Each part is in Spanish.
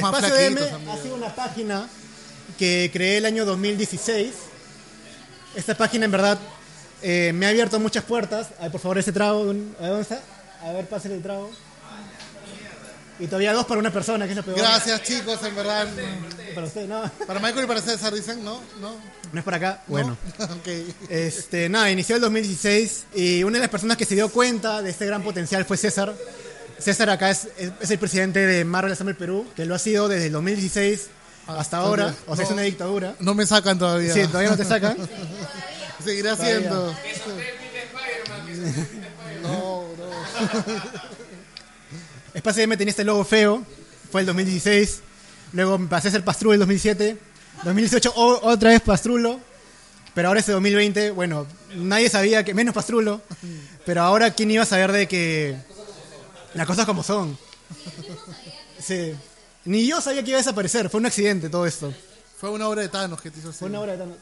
Espacio amigo. ha sido una página que creé el año 2016. Esta página, en verdad, eh, me ha abierto muchas puertas. A ver, por favor, ese trago. A ¿dónde está? A ver, pásale el trago. Y todavía dos para una persona, que es lo peor. Gracias, chicos, en verdad. Para usted, no. Para Michael y para César dicen, ¿no? ¿No? No es para acá. Bueno. ok. Este, nada, inició el 2016 y una de las personas que se dio cuenta de este gran potencial fue César. César acá es, es- es el presidente de Marvel Assemble Perú, que lo ha sido desde el 2016 hasta ahora. O sea, es una dictadura. No me sacan todavía. Sí, todavía no te sacan. Seguirá Todavía. haciendo. No, no. Espacio M tenía este logo feo, fue el 2016. Luego me pasé a ser Pastrulo el 2007. 2018 o- otra vez Pastrulo. Pero ahora este 2020, bueno, nadie sabía que, menos Pastrulo. Pero ahora, ¿quién iba a saber de que las cosas como son? Sí. Ni yo sabía que iba a desaparecer, fue un accidente todo esto. Fue una obra de Thanos que te hizo así. Fue una hora de tan...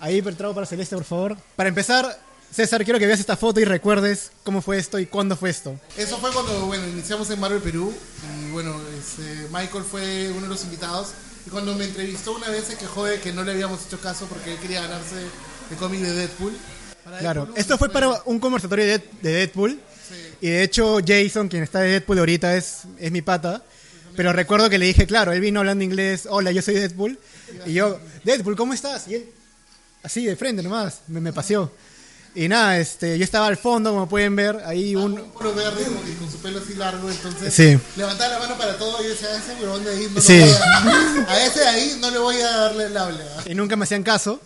Ahí, trago para Celeste, por favor. Para empezar, César, quiero que veas esta foto y recuerdes cómo fue esto y cuándo fue esto. Eso fue cuando, bueno, iniciamos en Marvel Perú y bueno, este, Michael fue uno de los invitados y cuando me entrevistó una vez se quejó de que no le habíamos hecho caso porque él quería ganarse el cómic de Deadpool. Para Claro, Deadpool, esto fue para un conversatorio de Deadpool. Y de hecho, Jason, quien está de Deadpool ahorita, es, es mi pata. Pero recuerdo que le dije, claro, él vino hablando inglés, hola, yo soy Deadpool. Y yo, Deadpool, ¿cómo estás? Y él, así, de frente nomás, me, me paseó. Y nada, este, yo estaba al fondo, como pueden ver, ahí un... un puro verde y con su pelo así largo, entonces Sí. levantaba la mano para todo y decía, a ese huevón de ahí no Sí. a, a ese de ahí no le voy a darle el habla. Y nunca me hacían caso.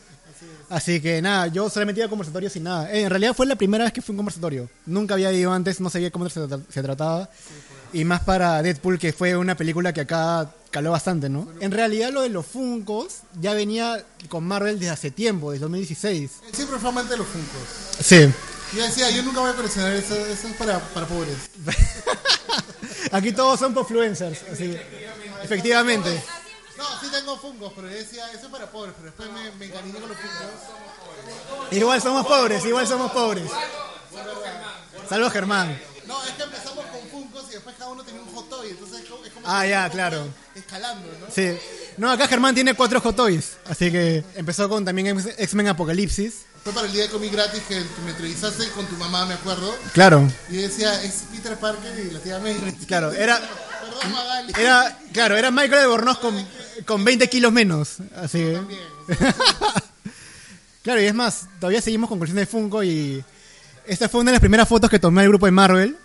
Así que nada, yo solamente iba a conversatorios sin nada. Eh, en realidad fue la primera vez que fui a un conversatorio. Nunca había ido antes, no sabía cómo se, tra- se trataba. Y más para Deadpool, que fue una película que acá caló bastante, ¿no? En realidad lo de los Funkos ya venía con Marvel desde hace tiempo, desde 2016. Él siempre fue amante de los funcos. Sí. Yo decía, yo nunca voy a coleccionar eso, eso es para, para pobres. Aquí todos son influencers, así. Efectivamente. Pero yo decía, eso es para pobres, pero después me, me encariñé con los fungos. Igual somos pobres, igual somos pobres. Salvo Germán. No, es que empezamos con fungos y después cada uno tenía un hot toy, entonces es como, Ah, ya, claro. escalando, ¿no? Sí. No, acá Germán tiene cuatro Hot Toys. Así que empezó con también X-Men Apocalipsis. Fue para el día de cómic gratis que me entrevistaste con tu mamá, me acuerdo. Claro, Y decía, es Peter Parker y la tía May. claro. Era, Perdón, Magali. era, claro, era Michael de Bornos con, con 20 kilos menos. Así que. claro, y es más, todavía seguimos con colección de Funko y esta fue una de las primeras fotos que tomé al grupo de Marvel.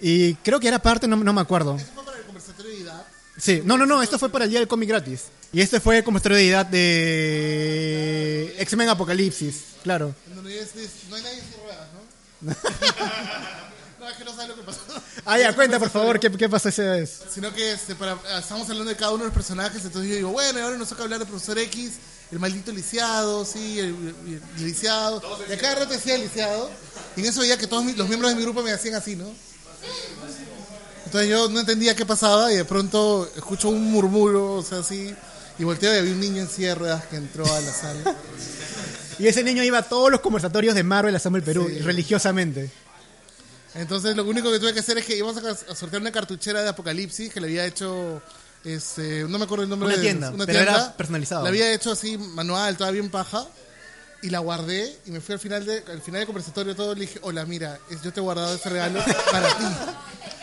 Y creo que era parte, no, no me acuerdo. Eso fue para el conversatorio de edad. Sí, no, no, no, esto fue para el día del cómic gratis. Y este fue como historia de edad de X-Men Apocalipsis, claro. En donde es- es- no hay nadie en ruedas, ¿no? no, es que no sabes lo que pasó. Ah, ya, cuenta, por favor, ¿qué, qué pasó esa vez? Sino que este, para, estamos hablando de cada uno de los personajes, entonces yo digo, bueno, ahora nos toca hablar del profesor X, el maldito lisiado, sí, el, el- el lisiado. Y a cada rato decía el lisiado. Y en eso veía que todos mi- los miembros de mi grupo me hacían así, ¿no? Entonces yo no entendía qué pasaba y de pronto escucho un murmuro, o sea, así. Y volteo y había un niño en silla de ruedas que entró a la sala. Y ese niño iba a todos los conversatorios de Marvel Assemble Perú, religiosamente. Entonces lo único que tuve que hacer es que íbamos a, a sortear una cartuchera de Apocalipsis que le había hecho, este, no me acuerdo el nombre Una de tienda, pero era personalizado. La había hecho así manual, toda bien paja. Y la guardé y me fui al final de, al final del conversatorio todo le dije, hola, mira, yo te he guardado este regalo para ti.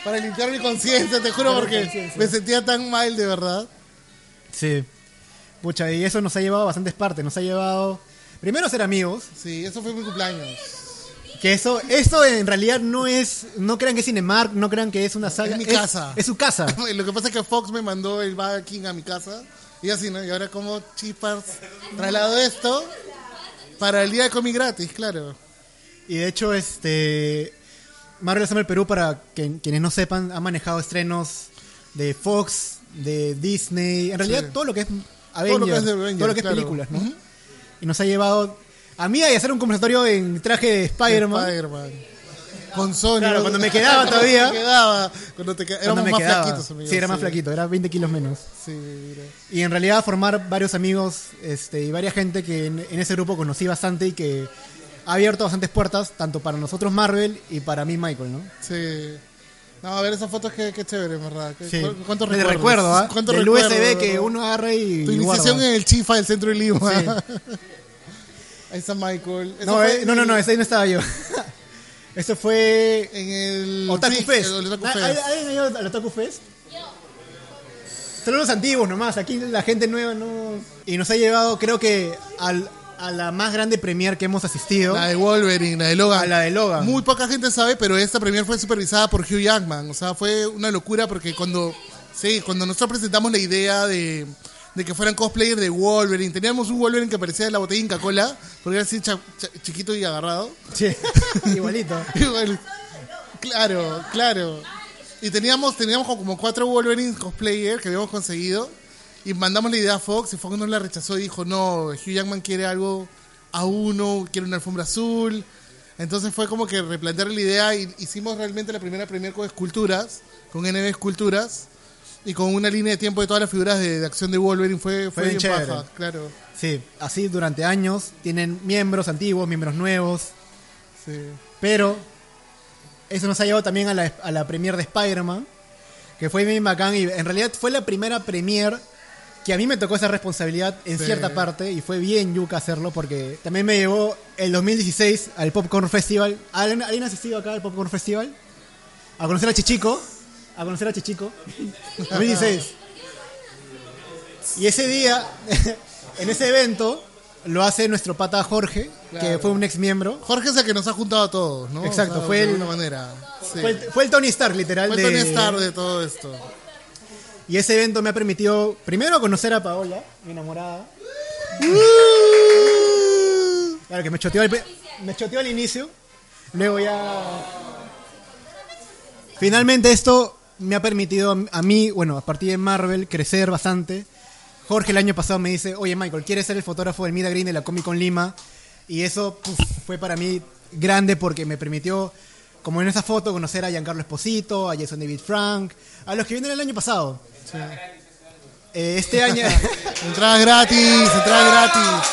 Para limpiar mi conciencia, te juro, porque me sentía tan mal de verdad. Sí. Pucha, y eso nos ha llevado a bastantes partes. Nos ha llevado, primero, ser amigos. Sí, eso fue mi cumpleaños. Que eso, esto en realidad no es, no crean que es Cinemark, no crean que es una saga. Es mi casa. Es su casa. Lo que pasa es que Fox me mandó el Burger King a mi casa. Y así, ¿no? Y ahora como chispas traslado esto para el día de cómic gratis, claro. Y de hecho, este. Marvel Assemble Perú, para que- quienes no sepan, ha manejado estrenos de Fox, de Disney, en realidad Sí. todo lo que es Avengers, Todo lo que es de Avengers, todo lo que es claro. películas, ¿no? Y nos ha llevado a mí a hacer un conversatorio en traje de Spider-Man. Spider-Man. Con Sony. Claro, cuando me quedaba todavía. Cuando me quedaba. Cuando te quedaba. Éramos me más quedaba. flaquitos, amigos. Sí, era más flaquito, era 20 kilos menos. Sí, mira. Y en realidad formar varios amigos este, y varias gente que en, en ese grupo conocí bastante y que ha abierto bastantes puertas, tanto para nosotros Marvel y para mí Michael, ¿no? Sí. No, a ver, esas fotos que, que chévere, verdad. ¿Qué- Sí. ¿Cuántos recuerdos? recuerdo, ¿ah? ¿Cuántos Del recuerdos, USB que ¿no? uno agarra y. Tu y iniciación guarda. en el Chifa del centro de Lima. Ahí está Michael. Eso No, eh, no, no, no, ese ahí no estaba yo. Eso fue. En el. Otaku sí, Fest. el Otaku ¿Ah, Fest. ¿Alguien ha ido al Otaku Fest? Solo los antiguos nomás, aquí la gente nueva no... Y nos ha llevado, creo que, al- a la más grande premier que hemos asistido. La de Wolverine, la de Logan. A la de Logan. Muy poca gente sabe, pero esta premier fue supervisada por Hugh Jackman. O sea, fue una locura porque cuando, sí, cuando nosotros presentamos la idea de, de que fueran cosplayers de Wolverine, teníamos un Wolverine que parecía de la botella Inca Cola, porque era así cha- cha- chiquito y agarrado. Sí, igualito. Igual. Claro, claro. Y teníamos, teníamos como cuatro Wolverine cosplayers que habíamos conseguido. Y mandamos la idea a Fox y Fox nos la rechazó y dijo, no, Hugh Jackman quiere algo a uno, quiere una alfombra azul. Entonces fue como que replantear la idea y hicimos realmente la primera premier con esculturas, con NB Esculturas. Y con una línea de tiempo de todas las figuras de, de acción de Wolverine fue, fue, Fue bien chévere. paja, claro. Sí, así durante años. Tienen miembros antiguos, miembros nuevos. Sí. Pero eso nos ha llevado también a la, a la premier de Spider-Man, que fue bien bacán. Y en realidad fue la primera premier que a mí me tocó esa responsabilidad en Sí. cierta parte. Y fue bien yuca hacerlo porque también me llevó el 2016 al Popcorn Festival. ¿Alguien, ¿alguien ha asistido acá al Popcorn Festival? A conocer a Chichico. A conocer a Chichico. 2016. Y ese día, en ese evento, lo hace nuestro pata Jorge, que Claro. fue un ex miembro. Jorge es el que nos ha juntado a todos, ¿no? Exacto, O sea, fue de el- alguna manera. Sí. Fue, el, fue el Tony Stark, literal. Fue de- Tony Stark de todo esto. Y ese evento me ha permitido, primero, conocer a Paola, mi enamorada. Claro, que me choteó al, me choteó al inicio. Luego ya... Finalmente esto me ha permitido a- mí, bueno, a partir de Marvel, crecer bastante. Jorge el año pasado me dice, oye Michael, ¿quieres ser el fotógrafo del Mida Green de la Comic Con Lima? Y eso puf, fue para mí grande porque me permitió, como en esa foto, conocer a Giancarlo Esposito, a Jason David Frank, a los que vinieron el año pasado. Eh, este año... Entradas gratis, entradas gratis.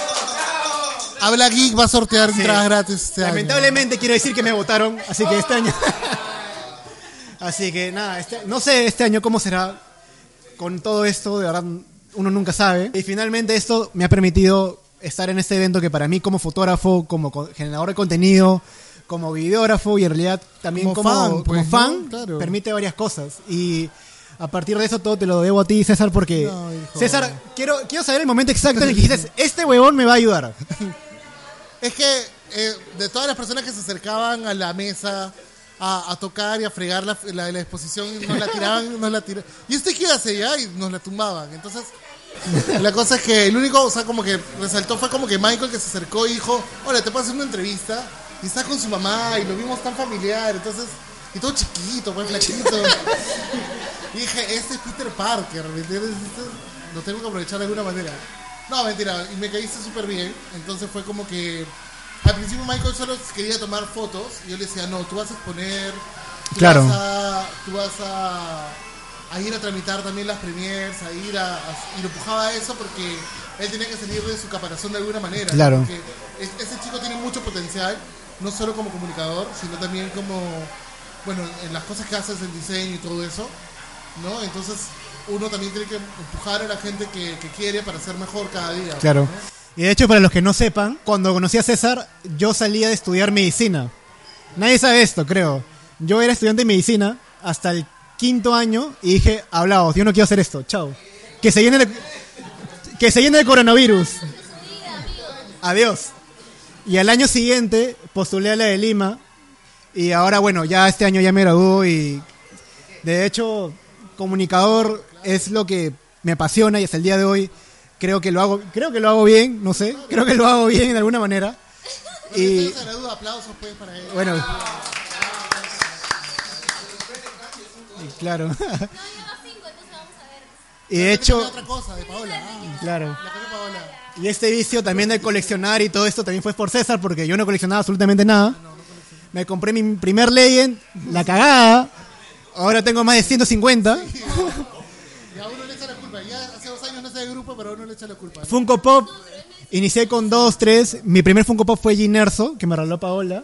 Habla Geek va a sortear entradas gratis este año. Lamentablemente quiero decir que me votaron, así que este año. así que nada, este- no sé este año cómo será con todo esto, de verdad uno nunca sabe. Y finalmente esto me ha permitido estar en este evento que para mí como fotógrafo, como co- generador de contenido, como videógrafo y en realidad también Como como, fan, como pues, fan, ¿no? Claro. permite varias cosas. Y a partir de eso todo te lo debo a ti, César, porque No. César, quiero, quiero saber el momento exacto en el que dijiste, este huevón me va a ayudar. Es que eh, de todas las personas que se acercaban a la mesa a, tocar y a fregar la, la, la exposición, nos la tiraban, nos la tiraban. ¿Y usted qué iba a hacer ya? Y nos la tumbaban. Entonces, la cosa es que el único, o sea, como que resaltó fue como que Michael que se acercó y dijo, hola, te puedo hacer una entrevista. Y está con su mamá y lo vimos tan familiar. Entonces, y todo chiquito, pues flaquito. Y dije, este es Peter Parker, ¿me? Este lo tengo que aprovechar de alguna manera. No, mentira, y me caíste súper bien. Entonces fue como que. Al principio Michael solo quería tomar fotos y yo le decía, no, tú vas a exponer. Tú Claro. Vas a, tú vas a, a ir a tramitar también las premiers, a ir a, a- Y lo empujaba a eso porque él tenía que salir de su caparazón de alguna manera. Claro. Porque es- ese chico tiene mucho potencial, no solo como comunicador, sino también como. Bueno, en las cosas que haces, el diseño y todo eso. ¿no? Entonces uno también tiene que empujar a la gente que, que quiere para ser mejor cada día. Claro. ¿no? Y de hecho, para los que no sepan, cuando conocí a César, yo salía de estudiar medicina. Nadie sabe esto, creo. Yo era estudiante de medicina hasta el quinto año y dije, hablaos, yo no quiero hacer esto, chao. Que se llene de, que se coronavirus. Adiós. Y al año siguiente postulé a la de Lima y ahora, bueno, ya este año ya me graduó y de hecho, comunicador es lo que me apasiona y hasta el día de hoy creo que lo hago, creo que lo hago bien, no sé, creo que lo hago bien de alguna manera. Y aplausos pues para él. bueno, claro. Y de hecho, claro. Y este vicio también de coleccionar y todo esto también fue por César, porque yo no coleccionaba absolutamente nada. Me compré mi primer Legend, la cagada. Ahora tengo más de 150. Y a uno le echa la culpa. Ya hace dos no grupo, pero a uno le echa la culpa. Funko Pop, inicié con dos, tres. Mi primer Funko Pop fue Ginerso, que me regaló Paola.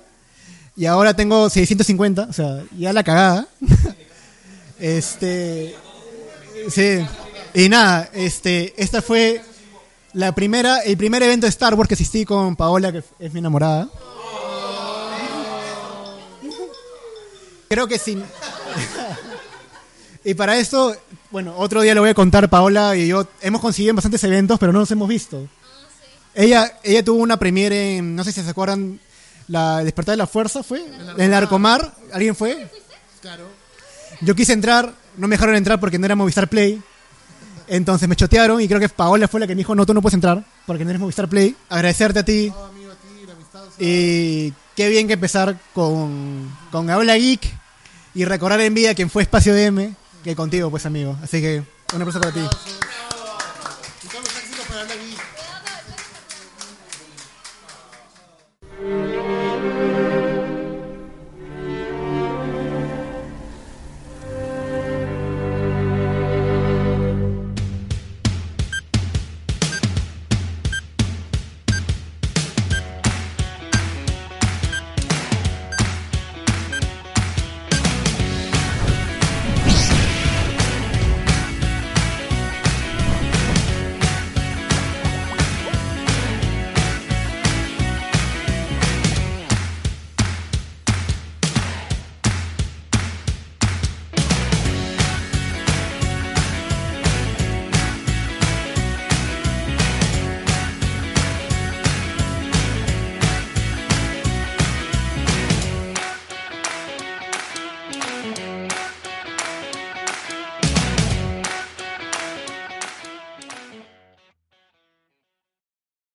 Y ahora tengo 650, o sea, ya la cagada. Este. Sí. Y nada, este, esta fue la primera, el primer evento de Star Wars que asistí con Paola, que es mi enamorada. Creo que sin. y para esto, bueno, otro día le voy a contar, Paola y yo hemos conseguido en bastantes eventos, pero no nos hemos visto. Ella, ella tuvo una premiere en, no sé si se acuerdan, la Despertar de la Fuerza, ¿fue? En el Arcomar, ¿alguien fue? Claro. Yo quise entrar, no me dejaron entrar porque no era Movistar Play. Entonces me chotearon y creo que Paola fue la que me dijo, no, tú no puedes entrar porque no eres Movistar Play. Agradecerte a ti. No, amigo, a ti, la amistad. o sea, Y qué bien que empezar con, con Habla Geek y recordar en vida quien fue Espacio DM que contigo, pues amigo. Así que un aplauso para ti.